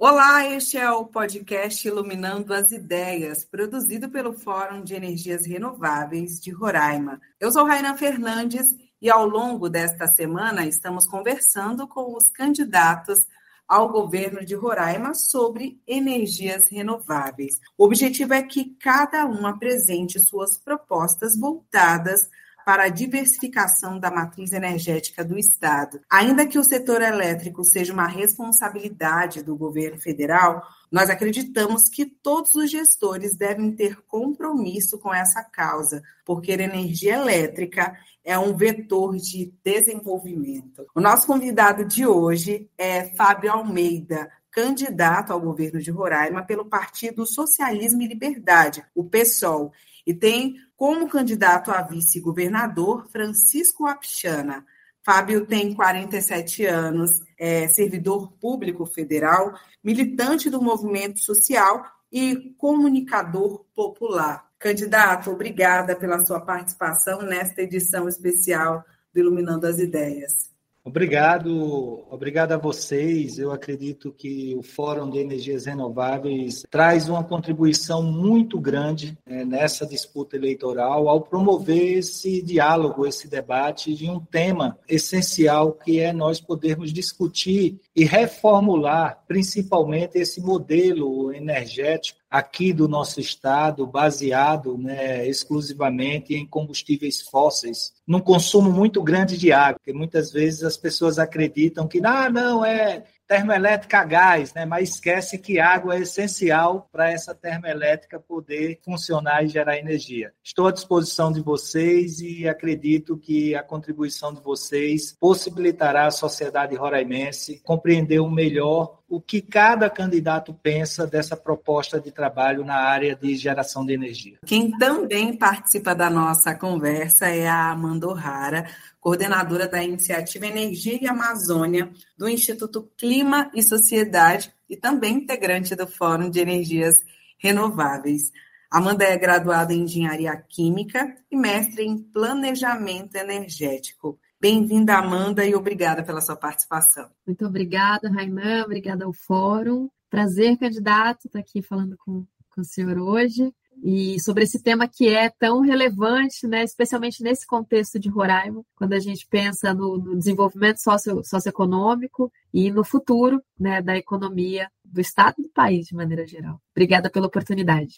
Olá, este é o podcast Iluminando as Ideias, produzido pelo Fórum de Energias Renováveis de Roraima. Eu sou Raina Fernandes e ao longo desta semana estamos conversando com os candidatos ao governo de Roraima sobre energias renováveis. O objetivo é que cada um apresente suas propostas voltadas para a diversificação da matriz energética do Estado. Ainda que o setor elétrico seja uma responsabilidade do governo federal, nós acreditamos que todos os gestores devem ter compromisso com essa causa, porque a energia elétrica é um vetor de desenvolvimento. O nosso convidado de hoje é Fábio Almeida, candidato ao governo de Roraima pelo Partido Socialismo e Liberdade, o PSOL, e tem como candidato a vice-governador Francisco Apchana. Fábio tem 47 anos, é servidor público federal, militante do movimento social e comunicador popular. Candidato, obrigada pela sua participação nesta edição especial do Iluminando as Ideias. Obrigado, obrigado a vocês. Eu acredito que o Fórum de Energias Renováveis traz uma contribuição muito grande né, nessa disputa eleitoral ao promover esse diálogo, esse debate de um tema essencial que é nós podermos discutir e reformular principalmente esse modelo energético aqui do nosso estado, baseado né, exclusivamente em combustíveis fósseis, num consumo muito grande de água, porque muitas vezes as pessoas acreditam que, ah, não, é termoelétrica a gás, né? mas esquece que água é essencial para essa termoelétrica poder funcionar e gerar energia. Estou à disposição de vocês e acredito que a contribuição de vocês possibilitará a sociedade roraimense compreender o melhor o que cada candidato pensa dessa proposta de trabalho na área de geração de energia. Quem também participa da nossa conversa é a Amanda O'Hara, coordenadora da Iniciativa Energia e Amazônia do Instituto Clima e Sociedade e também integrante do Fórum de Energias Renováveis. Amanda é graduada em Engenharia Química e mestre em Planejamento Energético. Bem-vinda, Amanda, e obrigada pela sua participação. Muito obrigada, Rainan, obrigada ao Fórum. Prazer, candidato, estar aqui falando com, com o senhor hoje e sobre esse tema que é tão relevante, né, especialmente nesse contexto de Roraima, quando a gente pensa no, no desenvolvimento socio, socioeconômico e no futuro né, da economia do Estado e do país de maneira geral. Obrigada pela oportunidade.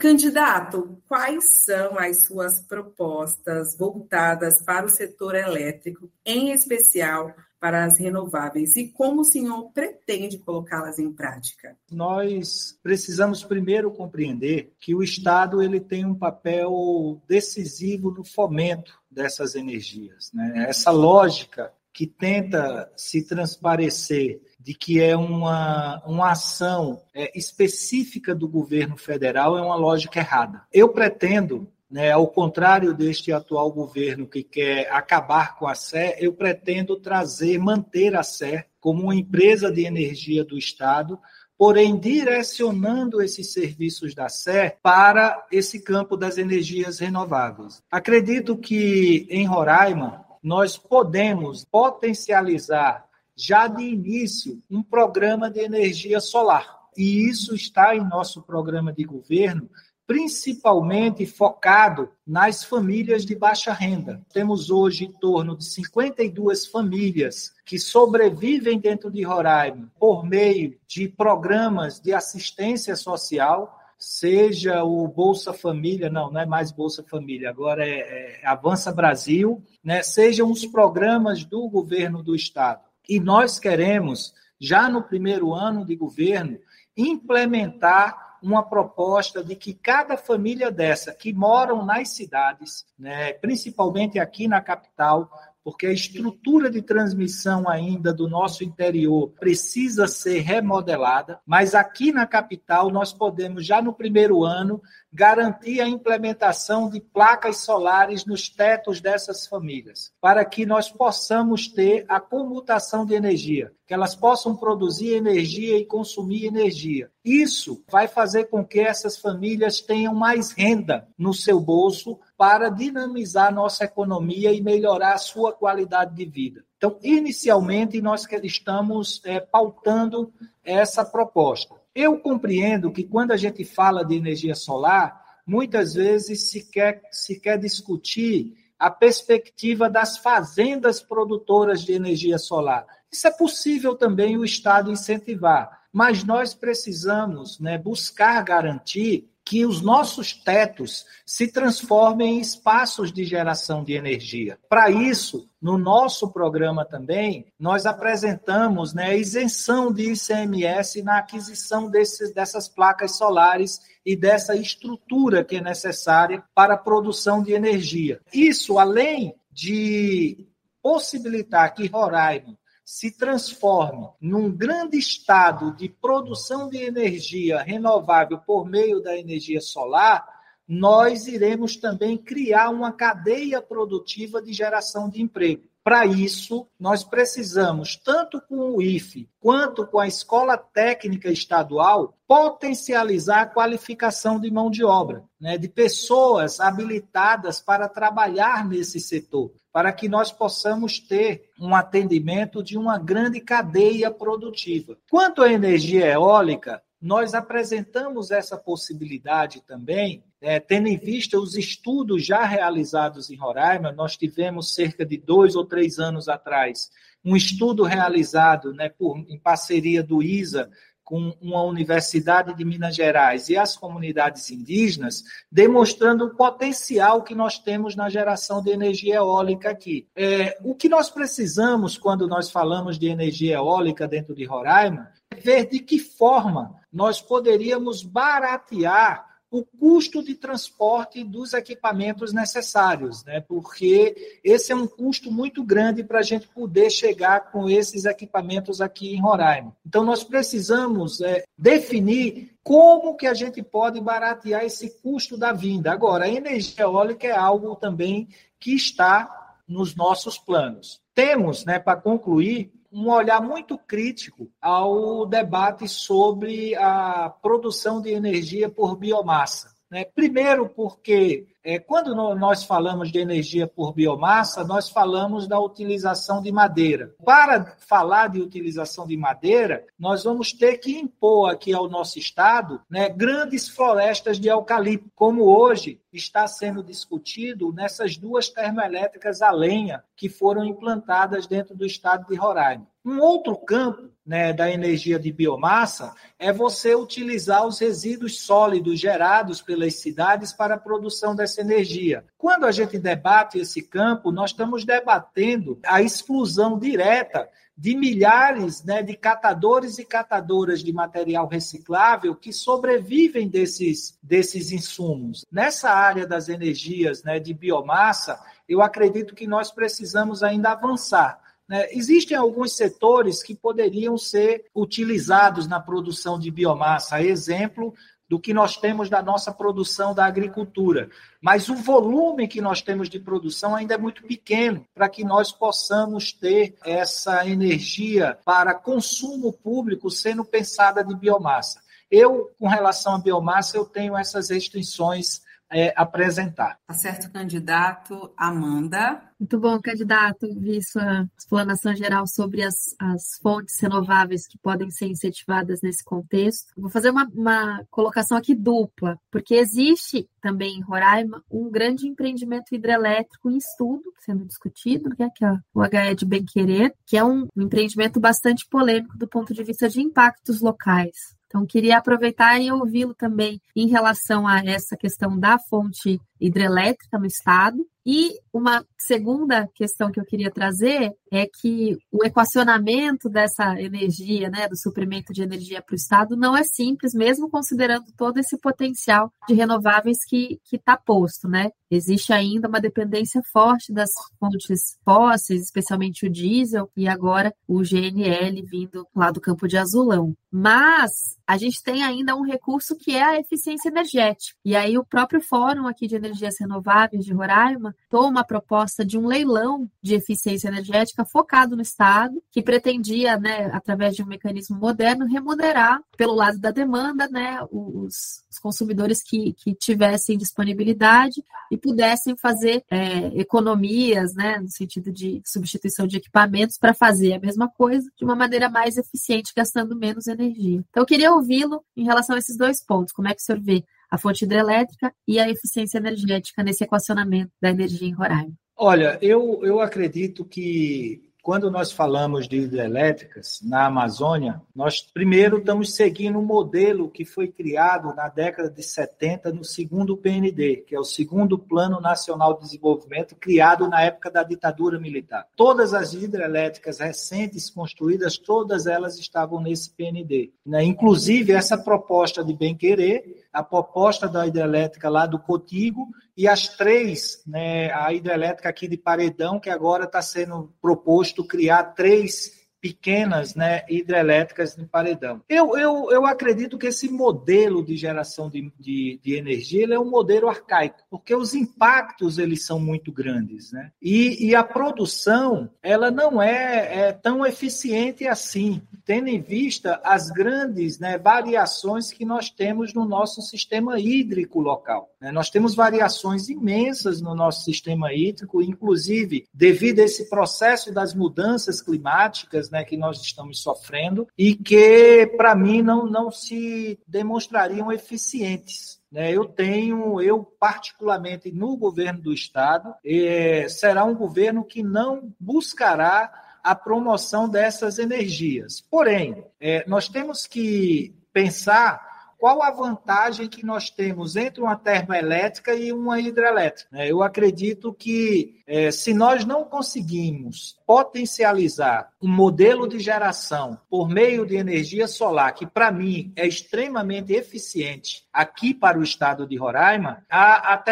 Candidato, quais são as suas propostas voltadas para o setor elétrico, em especial para as renováveis, e como o senhor pretende colocá-las em prática? Nós precisamos primeiro compreender que o Estado ele tem um papel decisivo no fomento dessas energias. Né? Essa lógica que tenta se transparecer de que é uma, uma ação é, específica do governo federal é uma lógica errada. Eu pretendo, né, ao contrário deste atual governo que quer acabar com a SE, eu pretendo trazer, manter a SE como uma empresa de energia do Estado, porém direcionando esses serviços da SE para esse campo das energias renováveis. Acredito que em Roraima nós podemos potencializar já de início um programa de energia solar. E isso está em nosso programa de governo, principalmente focado nas famílias de baixa renda. Temos hoje em torno de 52 famílias que sobrevivem dentro de Roraima por meio de programas de assistência social, seja o Bolsa Família, não, não é mais Bolsa Família, agora é, é Avança Brasil, né? sejam os programas do governo do Estado. E nós queremos, já no primeiro ano de governo, implementar uma proposta de que cada família dessa que moram nas cidades, né, principalmente aqui na capital, porque a estrutura de transmissão ainda do nosso interior precisa ser remodelada, mas aqui na capital nós podemos já no primeiro ano garantir a implementação de placas solares nos tetos dessas famílias, para que nós possamos ter a comutação de energia, que elas possam produzir energia e consumir energia. Isso vai fazer com que essas famílias tenham mais renda no seu bolso para dinamizar nossa economia e melhorar a sua qualidade de vida. Então, inicialmente, nós estamos é, pautando essa proposta. Eu compreendo que quando a gente fala de energia solar, muitas vezes se quer, se quer discutir a perspectiva das fazendas produtoras de energia solar. Isso é possível também o Estado incentivar, mas nós precisamos né, buscar garantir que os nossos tetos se transformem em espaços de geração de energia. Para isso, no nosso programa também, nós apresentamos né, isenção de ICMS na aquisição desses, dessas placas solares e dessa estrutura que é necessária para a produção de energia. Isso, além de possibilitar que Roraima se transforme num grande estado de produção de energia renovável por meio da energia solar, nós iremos também criar uma cadeia produtiva de geração de emprego. Para isso, nós precisamos, tanto com o IFE quanto com a Escola Técnica Estadual, potencializar a qualificação de mão de obra, né, de pessoas habilitadas para trabalhar nesse setor, para que nós possamos ter um atendimento de uma grande cadeia produtiva. Quanto à energia eólica, nós apresentamos essa possibilidade também, é, tendo em vista os estudos já realizados em Roraima, nós tivemos cerca de dois ou três anos atrás um estudo realizado né, por, em parceria do ISA com uma universidade de Minas Gerais e as comunidades indígenas, demonstrando o potencial que nós temos na geração de energia eólica aqui. É, o que nós precisamos quando nós falamos de energia eólica dentro de Roraima é ver de que forma nós poderíamos baratear o custo de transporte dos equipamentos necessários, né? porque esse é um custo muito grande para a gente poder chegar com esses equipamentos aqui em Roraima. Então, nós precisamos é, definir como que a gente pode baratear esse custo da vinda. Agora, a energia eólica é algo também que está nos nossos planos. Temos, né, para concluir, um olhar muito crítico ao debate sobre a produção de energia por biomassa. Né? Primeiro, porque quando nós falamos de energia por biomassa, nós falamos da utilização de madeira. Para falar de utilização de madeira, nós vamos ter que impor aqui ao nosso estado né, grandes florestas de eucalipto, como hoje está sendo discutido nessas duas termoelétricas a lenha que foram implantadas dentro do estado de Roraima. Um outro campo né, da energia de biomassa é você utilizar os resíduos sólidos gerados pelas cidades para a produção dessa energia. Quando a gente debate esse campo, nós estamos debatendo a exclusão direta de milhares né, de catadores e catadoras de material reciclável que sobrevivem desses, desses insumos. Nessa área das energias né, de biomassa, eu acredito que nós precisamos ainda avançar. Né? Existem alguns setores que poderiam ser utilizados na produção de biomassa, exemplo do que nós temos da nossa produção da agricultura. Mas o volume que nós temos de produção ainda é muito pequeno para que nós possamos ter essa energia para consumo público sendo pensada de biomassa. Eu, com relação à biomassa, eu tenho essas restrições é, apresentar. Tá certo, candidato. Amanda. Muito bom, candidato. Vi sua explanação geral sobre as, as fontes renováveis que podem ser incentivadas nesse contexto. Vou fazer uma, uma colocação aqui dupla, porque existe também em Roraima um grande empreendimento hidrelétrico em estudo, sendo discutido, né, que é o HE de Bem Querer, que é um, um empreendimento bastante polêmico do ponto de vista de impactos locais. Então, queria aproveitar e ouvi-lo também em relação a essa questão da fonte hidrelétrica no estado. E uma segunda questão que eu queria trazer é que o equacionamento dessa energia, né, do suprimento de energia para o Estado, não é simples, mesmo considerando todo esse potencial de renováveis que está posto. Né? Existe ainda uma dependência forte das fontes fósseis, especialmente o diesel, e agora o GNL vindo lá do campo de azulão. Mas a gente tem ainda um recurso que é a eficiência energética. E aí o próprio Fórum aqui de Energia Energias Renováveis de Roraima tomou uma proposta de um leilão de eficiência energética focado no Estado, que pretendia, né, através de um mecanismo moderno, remunerar pelo lado da demanda, né, os, os consumidores que, que tivessem disponibilidade e pudessem fazer é, economias, né, no sentido de substituição de equipamentos para fazer a mesma coisa de uma maneira mais eficiente, gastando menos energia. Então, eu queria ouvi-lo em relação a esses dois pontos. Como é que o senhor vê a fonte hidrelétrica e a eficiência energética nesse equacionamento da energia em Roraima? Olha, eu, eu acredito que quando nós falamos de hidrelétricas na Amazônia, nós primeiro estamos seguindo um modelo que foi criado na década de 70 no segundo PND, que é o segundo Plano Nacional de Desenvolvimento, criado na época da ditadura militar. Todas as hidrelétricas recentes construídas, todas elas estavam nesse PND. Né? Inclusive, essa proposta de bem-querer, a proposta da hidrelétrica lá do Cotigo e as três, né, a hidrelétrica aqui de Paredão, que agora está sendo proposto criar três pequenas né, hidrelétricas em paredão. Eu, eu, eu acredito que esse modelo de geração de, de, de energia é um modelo arcaico, porque os impactos eles são muito grandes. Né? E, e a produção ela não é, é tão eficiente assim, tendo em vista as grandes né, variações que nós temos no nosso sistema hídrico local. Né? Nós temos variações imensas no nosso sistema hídrico, inclusive devido a esse processo das mudanças climáticas, né, que nós estamos sofrendo e que, para mim, não, não se demonstrariam eficientes. Né? Eu tenho, eu particularmente no governo do Estado, é, será um governo que não buscará a promoção dessas energias. Porém, é, nós temos que pensar qual a vantagem que nós temos entre uma termoelétrica e uma hidrelétrica? Né? Eu acredito que é, se nós não conseguimos potencializar um modelo de geração por meio de energia solar, que para mim é extremamente eficiente aqui para o estado de Roraima, a, a,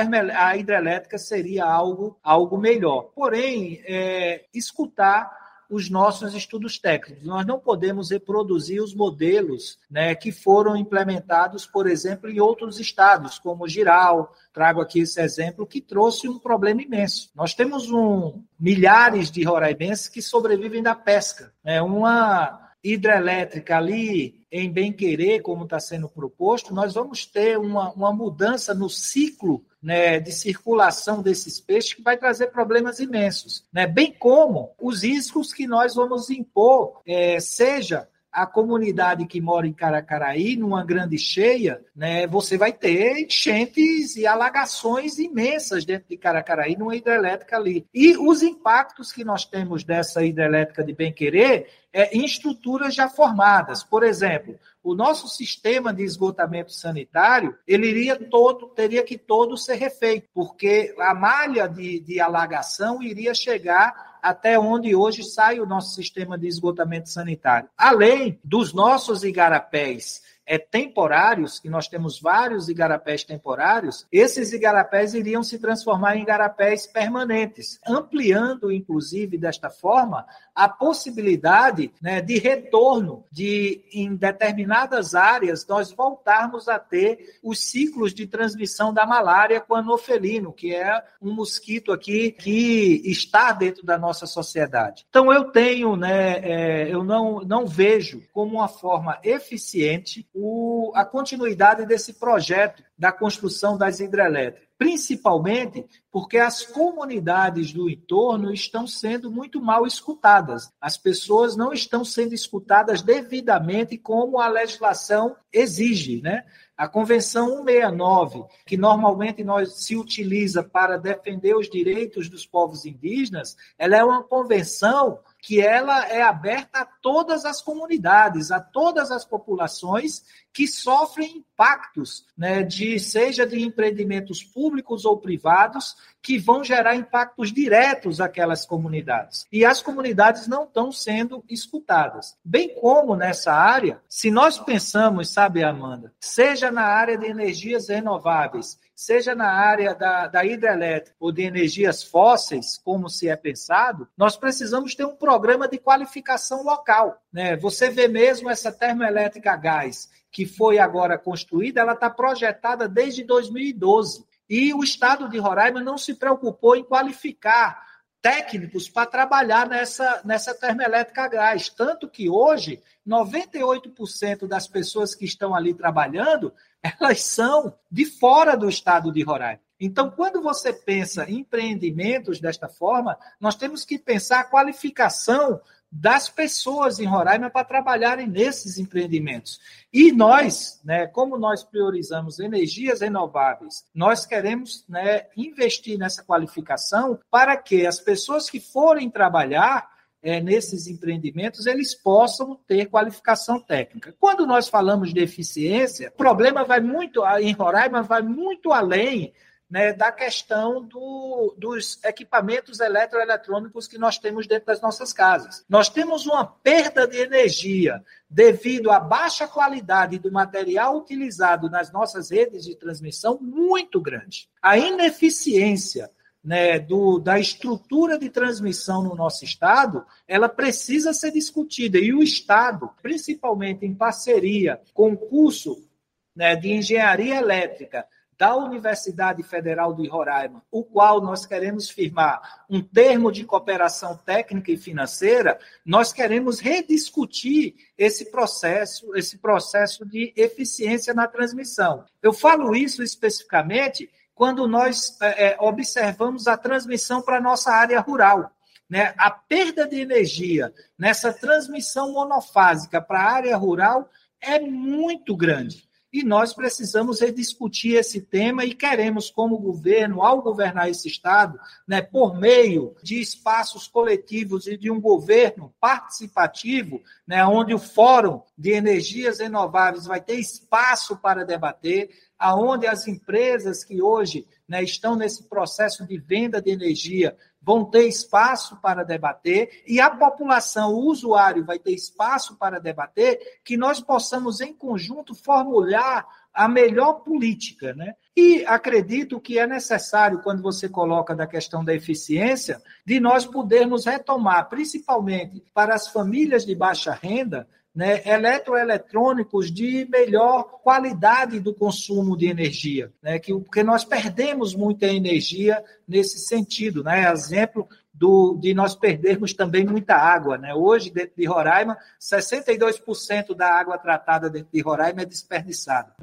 a hidrelétrica seria algo, algo melhor. Porém, é, escutar os nossos estudos técnicos. Nós não podemos reproduzir os modelos né, que foram implementados, por exemplo, em outros estados, como Giral, trago aqui esse exemplo, que trouxe um problema imenso. Nós temos um, milhares de roraimenses que sobrevivem da pesca. Né, uma hidrelétrica ali em bem-querer, como está sendo proposto, nós vamos ter uma, uma mudança no ciclo né, de circulação desses peixes que vai trazer problemas imensos, né? bem como os riscos que nós vamos impor, é, seja a comunidade que mora em Caracaraí, numa grande cheia, né, você vai ter enchentes e alagações imensas dentro de Caracaraí, numa hidrelétrica ali. E os impactos que nós temos dessa hidrelétrica de bem-querer é, em estruturas já formadas. Por exemplo, o nosso sistema de esgotamento sanitário, ele iria todo, teria que todo ser refeito, porque a malha de, de alagação iria chegar até onde hoje sai o nosso sistema de esgotamento sanitário. Além dos nossos igarapés é, temporários, que nós temos vários igarapés temporários, esses igarapés iriam se transformar em igarapés permanentes, ampliando, inclusive, desta forma, a possibilidade né, de retorno de, em determinadas áreas, nós voltarmos a ter os ciclos de transmissão da malária com anofelino, que é um mosquito aqui que está dentro da nossa sociedade. Então, eu tenho, né, é, eu não, não vejo como uma forma eficiente o, a continuidade desse projeto da construção das hidrelétricas, principalmente porque as comunidades do entorno estão sendo muito mal escutadas. As pessoas não estão sendo escutadas devidamente como a legislação exige, né? A Convenção 169, que normalmente nós se utiliza para defender os direitos dos povos indígenas, ela é uma convenção que ela é aberta a todas as comunidades, a todas as populações que sofrem impactos, né, de seja de empreendimentos públicos ou privados, que vão gerar impactos diretos àquelas comunidades. E as comunidades não estão sendo escutadas. Bem como nessa área, se nós pensamos, sabe, Amanda, seja na área de energias renováveis, seja na área da, da hidrelétrica ou de energias fósseis, como se é pensado, nós precisamos ter um programa de qualificação local. Né? Você vê mesmo essa termoelétrica a gás que foi agora construída, ela está projetada desde 2012. E o estado de Roraima não se preocupou em qualificar técnicos para trabalhar nessa, nessa termoelétrica a gás. Tanto que hoje, 98% das pessoas que estão ali trabalhando, elas são de fora do estado de Roraima. Então, quando você pensa em empreendimentos desta forma, nós temos que pensar a qualificação das pessoas em Roraima para trabalharem nesses empreendimentos. E nós, né, como nós priorizamos energias renováveis, nós queremos né, investir nessa qualificação para que as pessoas que forem trabalhar é, nesses empreendimentos, eles possam ter qualificação técnica. Quando nós falamos de eficiência, o problema vai muito, em Roraima, vai muito além né, da questão do, dos equipamentos eletroeletrônicos que nós temos dentro das nossas casas. Nós temos uma perda de energia devido à baixa qualidade do material utilizado nas nossas redes de transmissão muito grande. A ineficiência né, do, da estrutura de transmissão no nosso estado, ela precisa ser discutida. E o Estado, principalmente em parceria com o curso né, de engenharia elétrica da Universidade Federal de Roraima, o qual nós queremos firmar um termo de cooperação técnica e financeira, nós queremos rediscutir esse processo, esse processo de eficiência na transmissão. Eu falo isso especificamente quando nós é, observamos a transmissão para a nossa área rural. Né? A perda de energia nessa transmissão monofásica para a área rural é muito grande e nós precisamos rediscutir esse tema e queremos, como governo, ao governar esse Estado, né, por meio de espaços coletivos e de um governo participativo, né, onde o Fórum de Energias Renováveis vai ter espaço para debater, aonde as empresas que hoje né, estão nesse processo de venda de energia vão ter espaço para debater e a população, o usuário, vai ter espaço para debater, que nós possamos, em conjunto, formular a melhor política. Né? E acredito que é necessário, quando você coloca da questão da eficiência, de nós podermos retomar, principalmente para as famílias de baixa renda, né, eletroeletrônicos de melhor qualidade do consumo de energia, né, que, porque nós perdemos muita energia nesse sentido. Né, exemplo do, de nós perdermos também muita água. Né? Hoje, dentro de Roraima, 62% da água tratada dentro de Roraima é desperdiçada.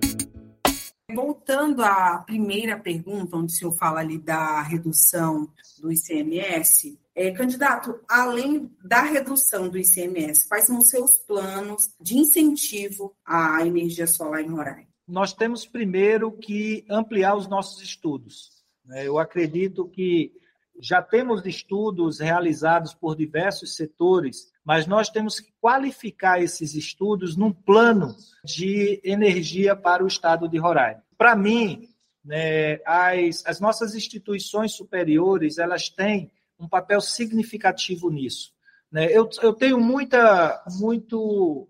Voltando à primeira pergunta, onde o senhor fala ali da redução do ICMS, é, candidato, além da redução do ICMS, quais são os seus planos de incentivo à energia solar em Roraima? Nós temos primeiro que ampliar os nossos estudos. Né? Eu acredito que já temos estudos realizados por diversos setores, mas nós temos que qualificar esses estudos num plano de energia para o estado de Roraima. Para mim, né, as, as nossas instituições superiores elas têm um papel significativo nisso. Né? Eu, eu tenho muita, muito,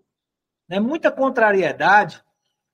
né, muita contrariedade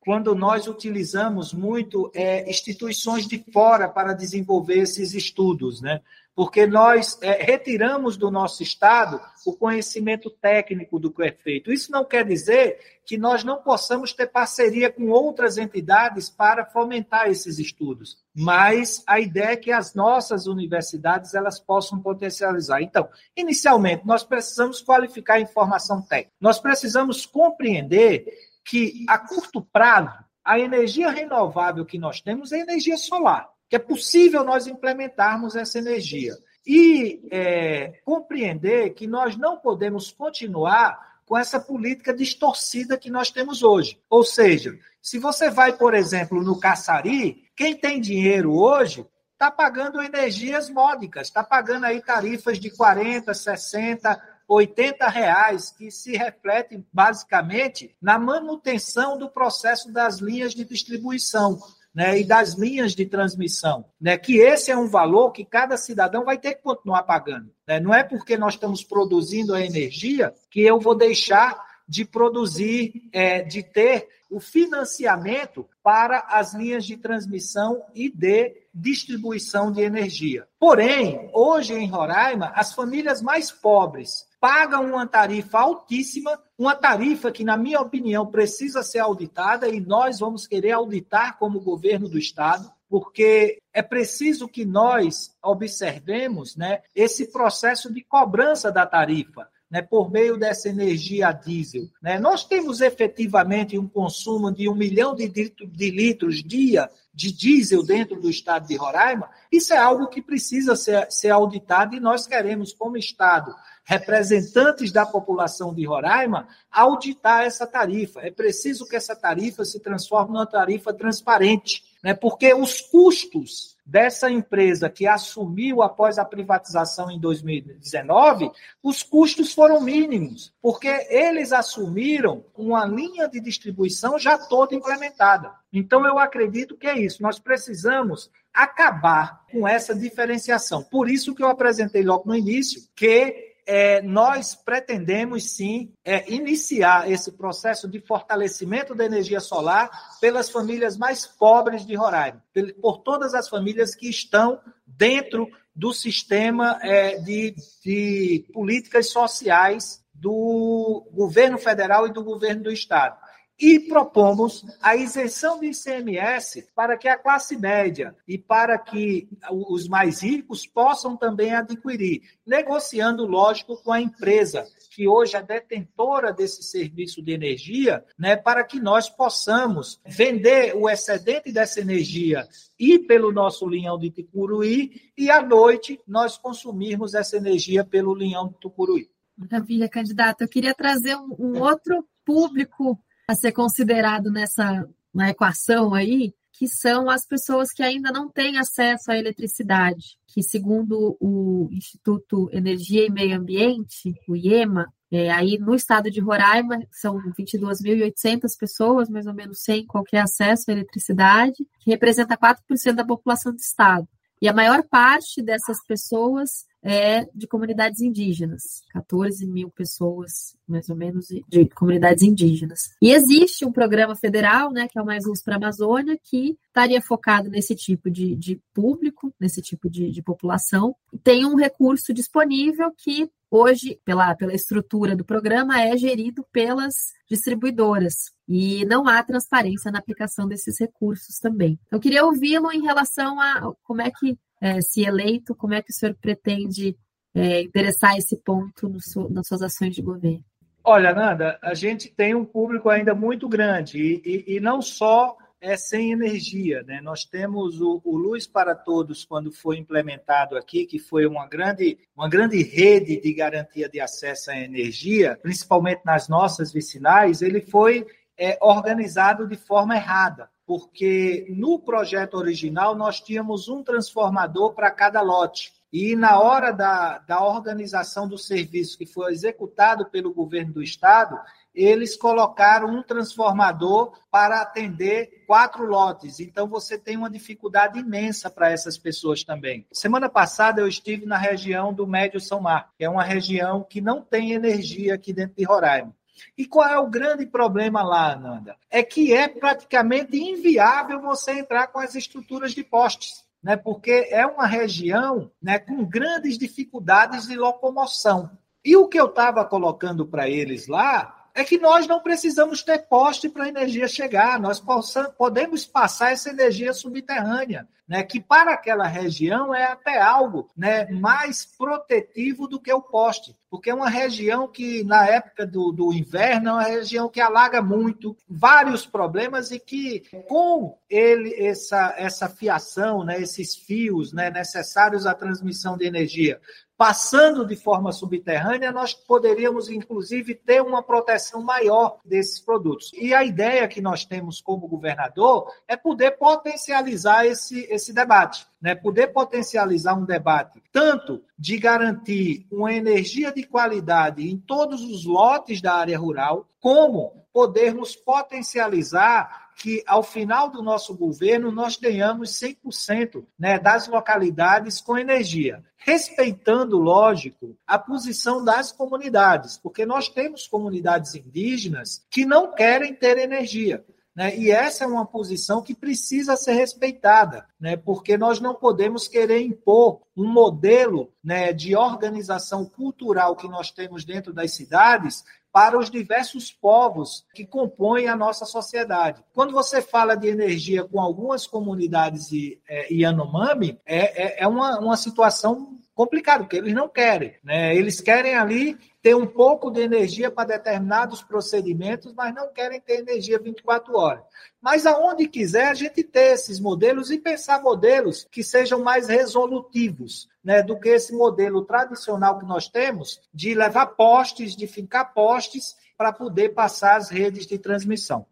quando nós utilizamos muito é, instituições de fora para desenvolver esses estudos, né? Porque nós é, retiramos do nosso Estado o conhecimento técnico do que é feito. Isso não quer dizer que nós não possamos ter parceria com outras entidades para fomentar esses estudos, mas a ideia é que as nossas universidades elas possam potencializar. Então, inicialmente, nós precisamos qualificar a informação técnica. Nós precisamos compreender que, a curto prazo, a energia renovável que nós temos é energia solar que é possível nós implementarmos essa energia. E é, compreender que nós não podemos continuar com essa política distorcida que nós temos hoje. Ou seja, se você vai, por exemplo, no Caçari, quem tem dinheiro hoje está pagando energias módicas, está pagando aí tarifas de 40, 60, 80 reais, que se refletem basicamente na manutenção do processo das linhas de distribuição né, e das linhas de transmissão, né, que esse é um valor que cada cidadão vai ter que continuar pagando. Né? Não é porque nós estamos produzindo a energia que eu vou deixar de produzir, é, de ter o financiamento para as linhas de transmissão e de distribuição de energia. Porém, hoje em Roraima, as famílias mais pobres pagam uma tarifa altíssima, uma tarifa que, na minha opinião, precisa ser auditada e nós vamos querer auditar como governo do Estado, porque é preciso que nós observemos né, esse processo de cobrança da tarifa. Né, por meio dessa energia diesel. Né? Nós temos efetivamente um consumo de um milhão de, de litros dia de diesel dentro do estado de Roraima. Isso é algo que precisa ser, ser auditado e nós queremos, como Estado, representantes da população de Roraima, auditar essa tarifa. É preciso que essa tarifa se transforme numa tarifa transparente, né? porque os custos dessa empresa que assumiu após a privatização em 2019, os custos foram mínimos, porque eles assumiram uma linha de distribuição já toda implementada. Então, eu acredito que é isso. Nós precisamos acabar com essa diferenciação. Por isso que eu apresentei logo no início que é, nós pretendemos sim é, iniciar esse processo de fortalecimento da energia solar pelas famílias mais pobres de Roraima, por todas as famílias que estão dentro do sistema é, de, de políticas sociais do governo federal e do governo do estado e propomos a isenção do ICMS para que a classe média e para que os mais ricos possam também adquirir, negociando, lógico, com a empresa que hoje é detentora desse serviço de energia, né, para que nós possamos vender o excedente dessa energia e pelo nosso linhão de Tucuruí e à noite nós consumirmos essa energia pelo linhão de Tucuruí. Maravilha, candidato. Eu queria trazer um, um outro público a ser considerado nessa na equação aí, que são as pessoas que ainda não têm acesso à eletricidade, que segundo o Instituto Energia e Meio Ambiente, o IEMA, é, aí no estado de Roraima são 22.800 pessoas, mais ou menos, sem qualquer acesso à eletricidade, que representa 4% da população do estado. E a maior parte dessas pessoas é de comunidades indígenas, 14 mil pessoas, mais ou menos, de comunidades indígenas. E existe um programa federal, né, que é o Mais Luz para a Amazônia, que estaria focado nesse tipo de, de público, nesse tipo de, de população. Tem um recurso disponível que hoje, pela, pela estrutura do programa, é gerido pelas distribuidoras. E não há transparência na aplicação desses recursos também. Eu queria ouvi-lo em relação a como é que se eleito, como é que o senhor pretende é, interessar esse ponto nas suas ações de governo? Olha, Nanda, a gente tem um público ainda muito grande e, e, e não só é sem energia. Né? Nós temos o, o, Luz para Todos, quando foi implementado aqui, que foi uma grande, uma grande rede de garantia de acesso à energia, principalmente nas nossas vicinais, ele foi é, organizado de forma errada porque no projeto original nós tínhamos um transformador para cada lote. E na hora da, da organização do serviço que foi executado pelo governo do estado, eles colocaram um transformador para atender quatro lotes. Então você tem uma dificuldade imensa para essas pessoas também. Semana passada eu estive na região do Médio São Marcos, que é uma região que não tem energia aqui dentro de Roraima. E qual é o grande problema lá, Ananda? É que é praticamente inviável você entrar com as estruturas de postes. Né, porque é uma região né, com grandes dificuldades de locomoção. E o que eu estava colocando para eles lá é que nós não precisamos ter poste para a energia chegar, nós possamos, podemos passar essa energia subterrânea, né, que para aquela região é até algo né, mais protetivo do que o poste, porque é uma região que, na época do, do inverno, é uma região que alaga muito, vários problemas e que, com ele, essa, essa fiação, né, esses fios né, necessários à transmissão de energia, passando de forma subterrânea, nós poderíamos, inclusive, ter uma proteção maior desses produtos. E a ideia que nós temos como governador é poder potencializar esse, esse debate. Né, poder potencializar um debate tanto de garantir uma energia de qualidade em todos os lotes da área rural, como podermos potencializar que, ao final do nosso governo, nós tenhamos 100% né, das localidades com energia, respeitando, lógico, a posição das comunidades, porque nós temos comunidades indígenas que não querem ter energia. Né? E essa é uma posição que precisa ser respeitada, né? porque nós não podemos querer impor um modelo né, de organização cultural que nós temos dentro das cidades para os diversos povos que compõem a nossa sociedade. Quando você fala de energia com algumas comunidades é, Yanomami, é, é, é uma, uma situação complicado, porque eles não querem. Né? Eles querem ali ter um pouco de energia para determinados procedimentos, mas não querem ter energia 24 horas. Mas aonde quiser a gente ter esses modelos e pensar modelos que sejam mais resolutivos, né, do que esse modelo tradicional que nós temos de levar postes, de fincar postes para poder passar as redes de transmissão.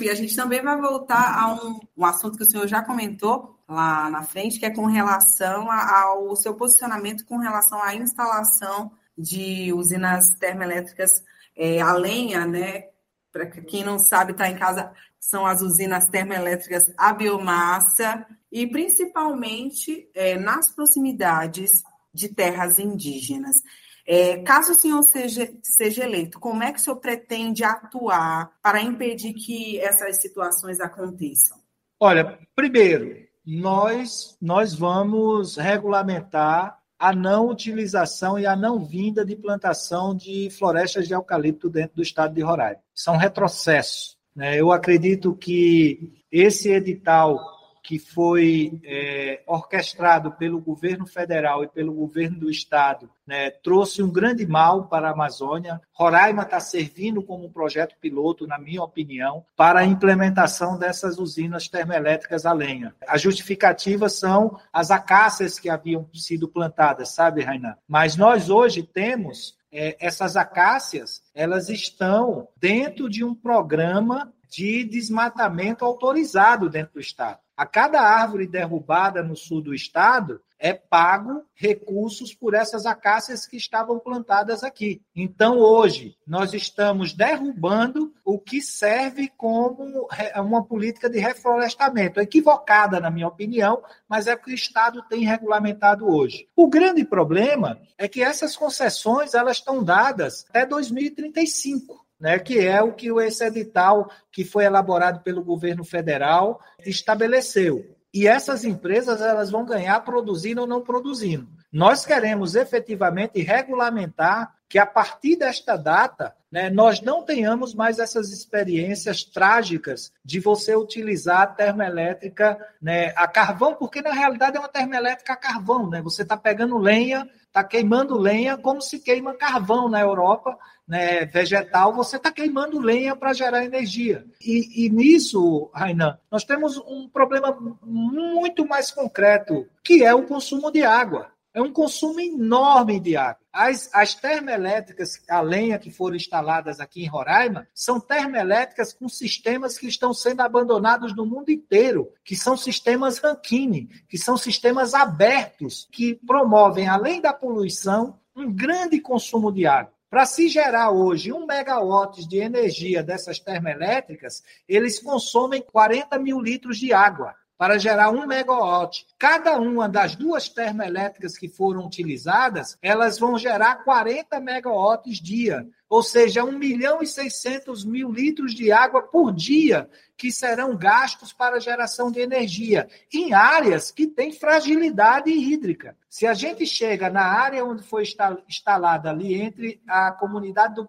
E a gente também vai voltar a um, um assunto que o senhor já comentou lá na frente, que é com relação ao seu posicionamento com relação à instalação de usinas termoelétricas é, a lenha, né? Para quem não sabe, está em casa, são as usinas termoelétricas a biomassa e principalmente é, nas proximidades de terras indígenas. É, caso o senhor seja, seja eleito, como é que o senhor pretende atuar para impedir que essas situações aconteçam? Olha, primeiro, nós, nós vamos regulamentar a não utilização e a não vinda de plantação de florestas de eucalipto dentro do estado de Roraima. São retrocessos. Né? Eu acredito que esse edital que foi é, orquestrado pelo governo federal e pelo governo do estado, né, trouxe um grande mal para a Amazônia. Roraima está servindo como um projeto piloto, na minha opinião, para a implementação dessas usinas termoelétricas a lenha. As justificativas são as acácias que haviam sido plantadas, sabe, Rainan? Mas nós hoje temos é, essas acácias, elas estão dentro de um programa de desmatamento autorizado dentro do Estado. A cada árvore derrubada no sul do estado é pago recursos por essas acácias que estavam plantadas aqui. Então, hoje, nós estamos derrubando o que serve como uma política de reflorestamento. Equivocada, na minha opinião, mas é o que o Estado tem regulamentado hoje. O grande problema é que essas concessões elas estão dadas até 2035 né, que é o que esse edital que foi elaborado pelo governo federal estabeleceu. E essas empresas elas vão ganhar produzindo ou não produzindo. Nós queremos efetivamente regulamentar que a partir desta data né, nós não tenhamos mais essas experiências trágicas de você utilizar a termoelétrica né, a carvão, porque na realidade é uma termoelétrica a carvão. Né? Você está pegando lenha, está queimando lenha como se queima carvão na Europa, né, vegetal, você está queimando lenha para gerar energia. E, e nisso, Rainan, nós temos um problema muito mais concreto, que é o consumo de água. É um consumo enorme de água. As, as termoelétricas, a lenha que foram instaladas aqui em Roraima, são termoelétricas com sistemas que estão sendo abandonados no mundo inteiro, que são sistemas Rankine, que são sistemas abertos, que promovem, além da poluição, um grande consumo de água. Para se gerar hoje um megawatt de energia dessas termoelétricas, eles consomem 40 mil litros de água para gerar um megawatt. Cada uma das duas termoelétricas que foram utilizadas, elas vão gerar 40 megawatts dia, ou seja, 1 milhão e 600 mil litros de água por dia que serão gastos para geração de energia em áreas que têm fragilidade hídrica. Se a gente chega na área onde foi instalada ali entre a comunidade do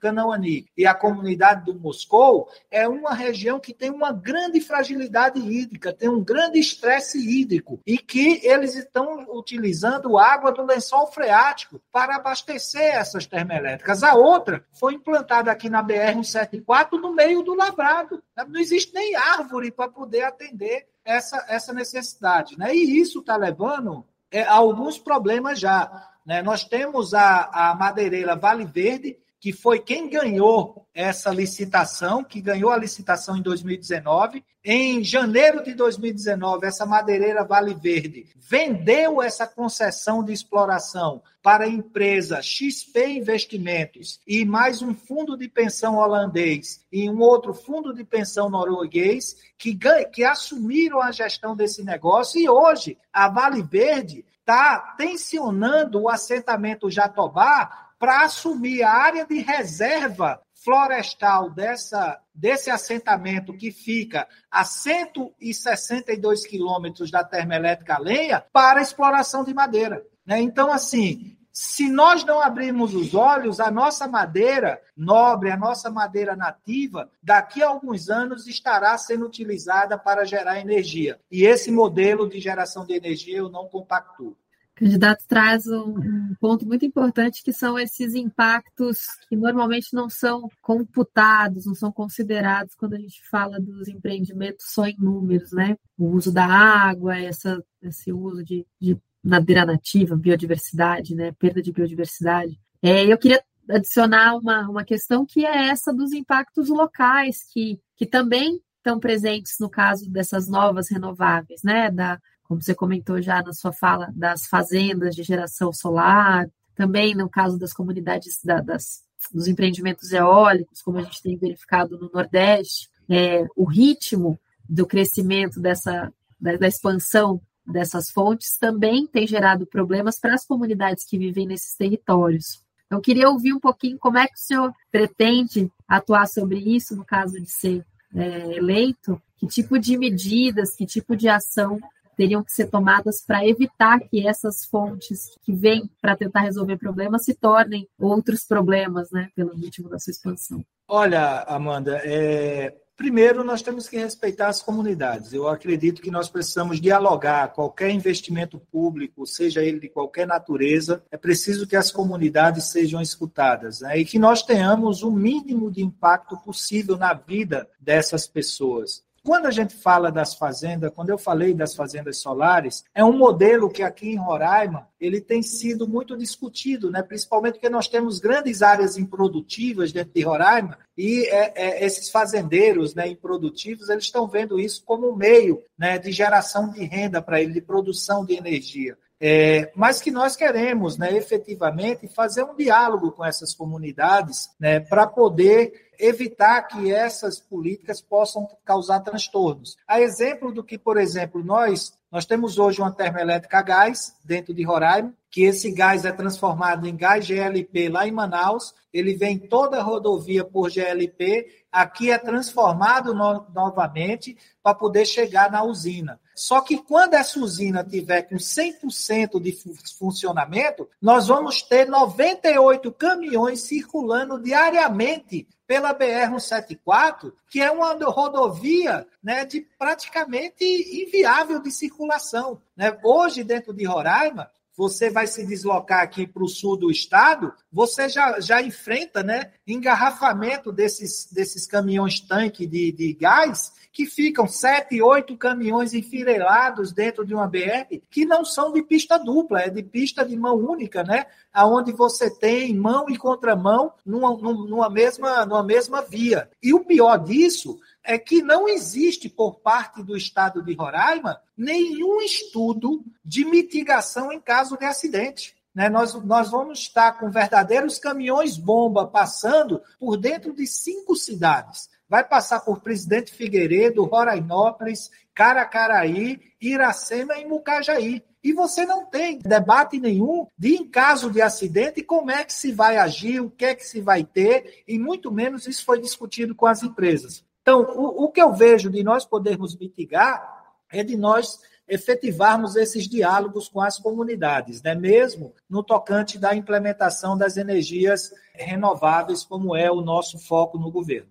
Canauani e a comunidade do Moscou, é uma região que tem uma grande fragilidade hídrica, tem um grande estresse hídrico e que eles estão utilizando água do lençol freático para abastecer essas termoelétricas. A outra foi implantada aqui na BR-174 no meio do lavrado. Não existe nem árvore para poder atender essa, essa necessidade. Né? E isso está levando é, a alguns problemas já. Né? Nós temos a, a madeireira Vale Verde, que foi quem ganhou essa licitação, que ganhou a licitação em 2019. Em janeiro de 2019, essa madeireira Vale Verde vendeu essa concessão de exploração para a empresa XP Investimentos e mais um fundo de pensão holandês e um outro fundo de pensão norueguês que, que assumiram a gestão desse negócio e hoje a Vale Verde está tensionando o assentamento Jatobá para assumir a área de reserva florestal dessa, desse assentamento que fica a 162 quilômetros da termoelétrica lenha para exploração de madeira. Né? Então, assim, se nós não abrirmos os olhos, a nossa madeira nobre, a nossa madeira nativa, daqui a alguns anos estará sendo utilizada para gerar energia. E esse modelo de geração de energia eu não compactuo. O candidato traz um, um, ponto muito importante que são esses impactos que normalmente não são computados, não são considerados quando a gente fala dos empreendimentos só em números, né? O uso da água, essa, esse uso de, de madeira nativa, biodiversidade, né? Perda de biodiversidade. É, eu queria adicionar uma, uma questão que é essa dos impactos locais, que, que também estão presentes no caso dessas novas renováveis, né? Da, como você comentou já na sua fala, das fazendas de geração solar, também no caso das comunidades da, das, dos empreendimentos eólicos, como a gente tem verificado no Nordeste, é, o ritmo do crescimento dessa da, da expansão dessas fontes também tem gerado problemas para as comunidades que vivem nesses territórios. Eu queria ouvir um pouquinho como é que o senhor pretende atuar sobre isso no caso de ser é, eleito, que tipo de medidas, que tipo de ação teriam que ser tomadas para evitar que essas fontes que vêm para tentar resolver problemas se tornem outros problemas, né, pelo ritmo da sua expansão. Olha, Amanda, é, Primeiro, nós temos que respeitar as comunidades. Eu acredito que nós precisamos dialogar. Qualquer investimento público, seja ele de qualquer natureza, é preciso que as comunidades sejam escutadas né? e que nós tenhamos o mínimo de impacto possível na vida dessas pessoas. Quando a gente fala das fazendas, quando eu falei das fazendas solares, é um modelo que aqui em Roraima ele tem sido muito discutido, né? principalmente porque nós temos grandes áreas improdutivas dentro de Roraima e é, é, esses fazendeiros né, improdutivos eles estão vendo isso como um meio né, de geração de renda para ele, de produção de energia. É, mas que nós queremos, né, efetivamente, fazer um diálogo com essas comunidades né, para poder evitar que essas políticas possam causar transtornos. A exemplo do que, por exemplo, nós nós temos hoje uma termoelétrica a gás dentro de Roraima, que esse gás é transformado em gás GLP lá em Manaus, ele vem toda a rodovia por GLP, aqui é transformado no, novamente para poder chegar na usina. Só que quando essa usina tiver com 100% de funcionamento, nós vamos ter 98 caminhões circulando diariamente pela BR-174, que é uma rodovia né, de praticamente inviável de circulação. Né? Hoje, dentro de Roraima, você vai se deslocar aqui para o sul do estado, você já, já enfrenta né, engarrafamento desses, desses caminhões tanque de, de gás que ficam sete, oito caminhões enfileirados dentro de uma BR que não são de pista dupla, é de pista de mão única, né? Aonde você tem mão e contramão numa, numa, mesma, numa mesma via. E o pior disso é que não existe por parte do estado de Roraima nenhum estudo de mitigação em caso de acidente. Né? Nós, nós vamos estar com verdadeiros caminhões-bomba passando por dentro de cinco cidades. Vai passar por Presidente Figueiredo, Rorainópolis, Caracaraí, Iracema e Mucajaí. E você não tem debate nenhum de, em caso de acidente, como é que se vai agir, o que é que se vai ter, e muito menos isso foi discutido com as empresas. Então, o, o que eu vejo de nós podermos mitigar é de nós efetivarmos esses diálogos com as comunidades, né? mesmo no tocante da implementação das energias renováveis, como é o nosso foco no governo.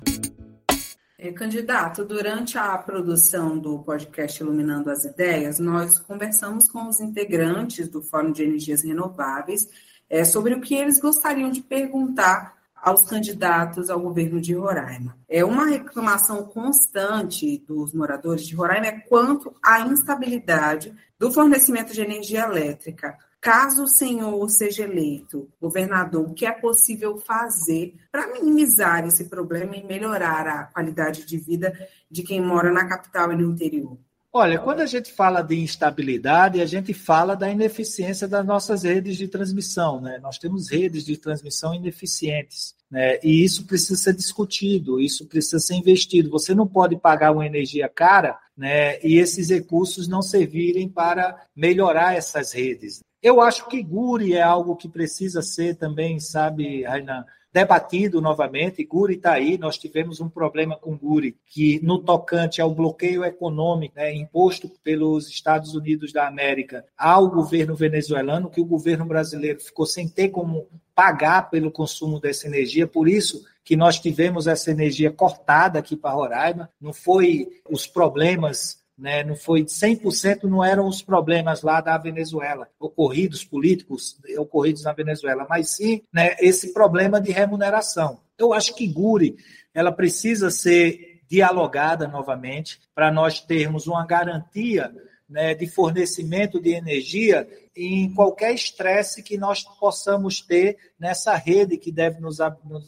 É, candidato, durante a produção do podcast Iluminando as Ideias, nós conversamos com os integrantes do Fórum de Energias Renováveis é, sobre o que eles gostariam de perguntar aos candidatos ao governo de Roraima. É uma reclamação constante dos moradores de Roraima é quanto à instabilidade do fornecimento de energia elétrica. Caso o senhor seja eleito governador, o que é possível fazer para minimizar esse problema e melhorar a qualidade de vida de quem mora na capital e no interior? Olha, quando a gente fala de instabilidade, a gente fala da ineficiência das nossas redes de transmissão. Né? Nós temos redes de transmissão ineficientes. Né? E isso precisa ser discutido, isso precisa ser investido. Você não pode pagar uma energia cara né? e esses recursos não servirem para melhorar essas redes. Eu acho que Guri é algo que precisa ser também, sabe, Rainan, debatido novamente. Guri está aí, nós tivemos um problema com Guri, que no tocante ao bloqueio econômico né, imposto pelos Estados Unidos da América ao governo venezuelano, que o governo brasileiro ficou sem ter como pagar pelo consumo dessa energia, por isso que nós tivemos essa energia cortada aqui para Roraima, não foi os problemas né, não foi 100%, não eram os problemas lá da Venezuela, ocorridos políticos, ocorridos na Venezuela, mas sim né, esse problema de remuneração. Eu acho que Guri ela precisa ser dialogada novamente para nós termos uma garantia né, de fornecimento de energia em qualquer estresse que nós possamos ter nessa rede que deve nos,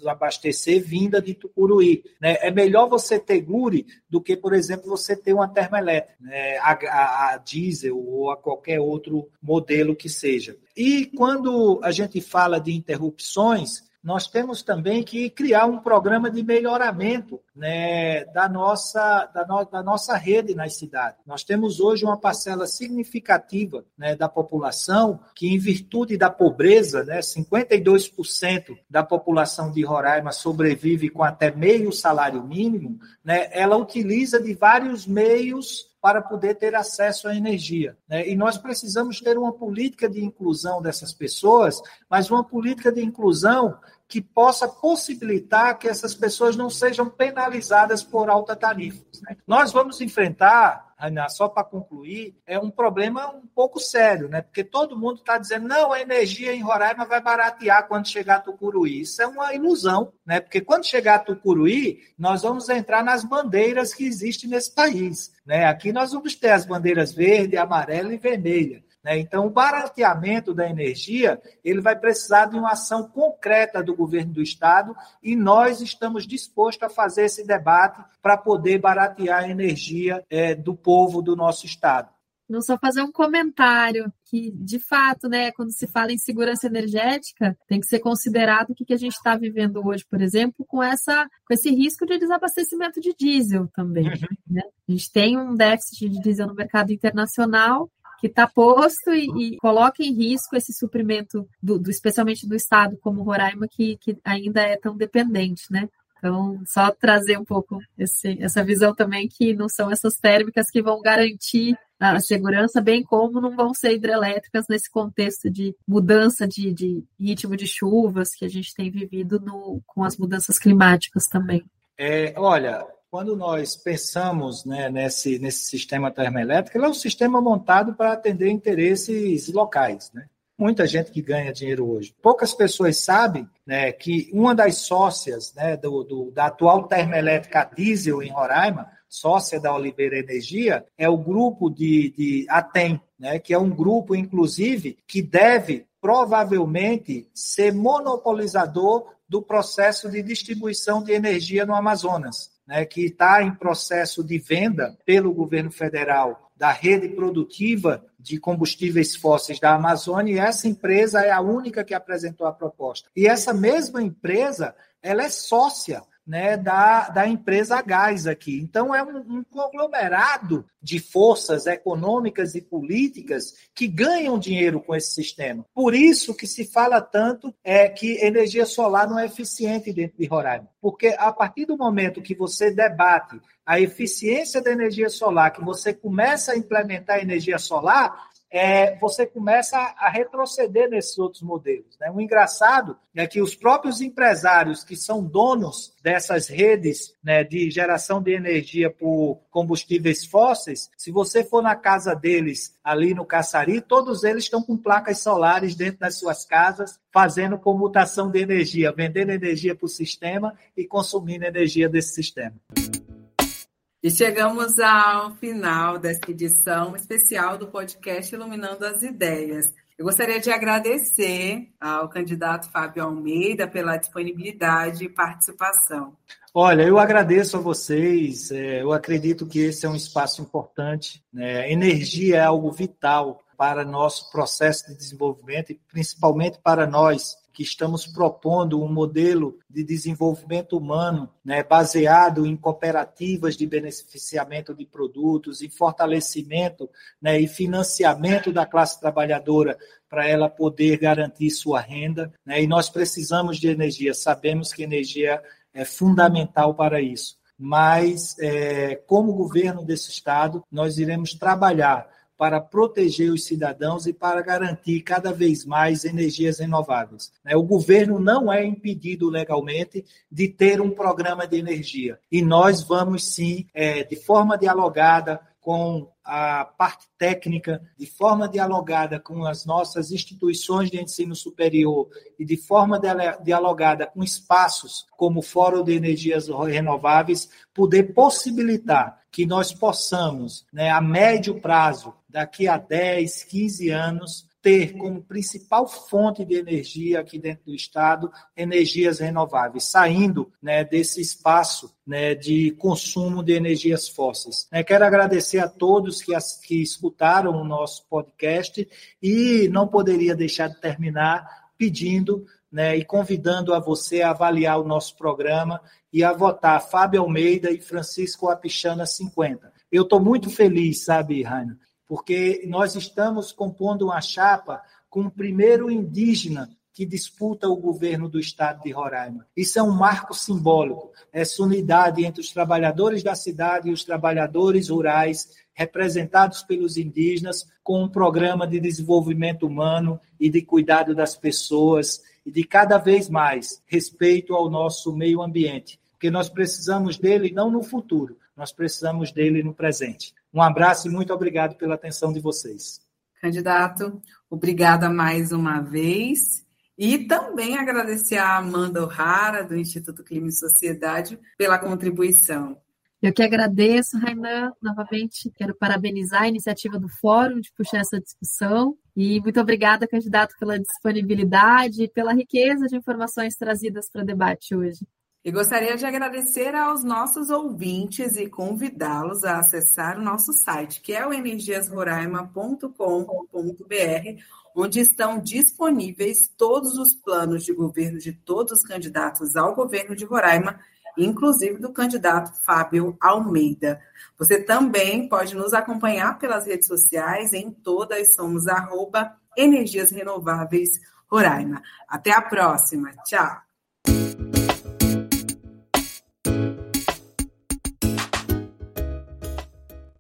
abastecer vinda de Tucuruí. Né? É melhor você ter Guri do que, por exemplo, você ter uma termoelétrica, né? a, a, a diesel ou a qualquer outro modelo que seja. E quando a gente fala de interrupções, nós temos também que criar um programa de melhoramento né, da, nossa, da, no, da, nossa rede nas cidades. Nós temos hoje uma parcela significativa né, da população que, em virtude da pobreza, né, 52% da população de Roraima sobrevive com até meio salário mínimo, né, ela utiliza de vários meios para poder ter acesso à energia. Né? E nós precisamos ter uma política de inclusão dessas pessoas, mas uma política de inclusão que possa possibilitar que essas pessoas não sejam penalizadas por alta tarifa. Né? Nós vamos enfrentar, só para concluir, é um problema um pouco sério, né? Porque todo mundo está dizendo, não, a energia em Roraima vai baratear quando chegar a Tucuruí. Isso é uma ilusão, né? Porque quando chegar a Tucuruí, nós vamos entrar nas bandeiras que existem nesse país. Né? Aqui nós vamos ter as bandeiras verde, amarela e vermelha. Né? Então, o barateamento da energia ele vai precisar de uma ação concreta do governo do Estado e nós estamos dispostos a fazer esse debate para poder baratear a energia é, do povo do nosso Estado. Não só fazer um comentário que, de fato, né, quando se fala em segurança energética, tem que ser considerado o que, que a gente está vivendo hoje, por exemplo, com, essa, com esse risco de desabastecimento de diesel também. Uhum. Né? A gente tem um déficit de diesel no mercado internacional que está posto e, e, coloca em risco esse suprimento, do, do, especialmente do Estado como Roraima, que, que ainda é tão dependente, né? Então, só trazer um pouco esse, essa visão também que não são essas térmicas que vão garantir a segurança, bem como não vão ser hidrelétricas nesse contexto de mudança de, de ritmo de chuvas que a gente tem vivido no, com as mudanças climáticas também. É, olha, quando nós pensamos né, nesse, nesse sistema termoelétrico, ele é um sistema montado para atender interesses locais. Né? Muita gente que ganha dinheiro hoje. Poucas pessoas sabem né, que uma das sócias né, do, do, da atual termoelétrica diesel em Roraima, sócia da Oliveira Energia, é o grupo de, de ATEM, né, que é um grupo, inclusive, que deve provavelmente ser monopolizador do processo de distribuição de energia no Amazonas né, que está em processo de venda pelo governo federal da rede produtiva de combustíveis fósseis da Amazônia, e essa empresa é a única que apresentou a proposta. E essa mesma empresa, ela é sócia né, da, da empresa gás aqui. Então, é um, um, conglomerado de forças econômicas e políticas que ganham dinheiro com esse sistema. Por isso que se fala tanto é que energia solar não é eficiente dentro de Roraima. Porque a partir do momento que você debate a eficiência da energia solar, que você começa a implementar energia solar, é, você começa a retroceder nesses outros modelos. Né? O engraçado é que os próprios empresários que são donos dessas redes né, de geração de energia por combustíveis fósseis, se você for na casa deles ali no Caçari, todos eles estão com placas solares dentro das suas casas, fazendo comutação de energia, vendendo energia para o sistema e consumindo energia desse sistema. E chegamos ao final desta edição especial do podcast Iluminando as Ideias. Eu gostaria de agradecer ao candidato Fábio Almeida pela disponibilidade e participação. Olha, eu agradeço a vocês. É, eu acredito que esse é um espaço importante. Né? Energia é algo vital para nosso processo de desenvolvimento e principalmente para nós que estamos propondo um modelo de desenvolvimento humano né, baseado em cooperativas de beneficiamento de produtos, em fortalecimento né, e financiamento da classe trabalhadora para ela poder garantir sua renda. Né, e nós precisamos de energia, sabemos que energia é fundamental para isso. Mas, é, como governo desse Estado, nós iremos trabalhar para proteger os cidadãos e para garantir cada vez mais energias renováveis. Né? O governo não é impedido legalmente de ter um programa de energia. E nós vamos sim, é, de forma dialogada, com a parte técnica, de forma dialogada com as nossas instituições de ensino superior e de forma dialogada com espaços como o Fórum de Energias Renováveis, poder possibilitar que nós possamos, né, a médio prazo, daqui a 10, 15 anos, ter como principal fonte de energia aqui dentro do Estado energias renováveis, saindo né, desse espaço né, de consumo de energias fósseis. Né, quero agradecer a todos que, as, que escutaram o nosso podcast e não poderia deixar de terminar pedindo né, e convidando a você a avaliar o nosso programa e a votar Fábio Almeida e Francisco Apichana 50. Eu estou muito feliz, sabe, Rainer, porque nós estamos compondo uma chapa com o primeiro indígena que disputa o governo do estado de Roraima. Isso é um marco simbólico, essa unidade entre os trabalhadores da cidade e os trabalhadores rurais, representados pelos indígenas, com um programa de desenvolvimento humano e de cuidado das pessoas e de cada vez mais respeito ao nosso meio ambiente, porque nós precisamos dele não no futuro, nós precisamos dele no presente. Um abraço e muito obrigado pela atenção de vocês. Candidato, obrigada mais uma vez. E também agradecer a Amanda O'Hara, do Instituto Clima e Sociedade, pela contribuição. Eu que agradeço, Rainan, novamente. Quero parabenizar a iniciativa do Fórum de puxar essa discussão. E muito obrigada, candidato, pela disponibilidade e pela riqueza de informações trazidas para o debate hoje. E gostaria de agradecer aos nossos ouvintes e convidá-los a acessar o nosso site, que é o energiasroraima.com.br, onde estão disponíveis todos os planos de governo de todos os candidatos ao governo de Roraima, inclusive do candidato Fábio Almeida. Você também pode nos acompanhar pelas redes sociais, em todas somos arroba Energias Renováveis Roraima. Até a próxima. Tchau.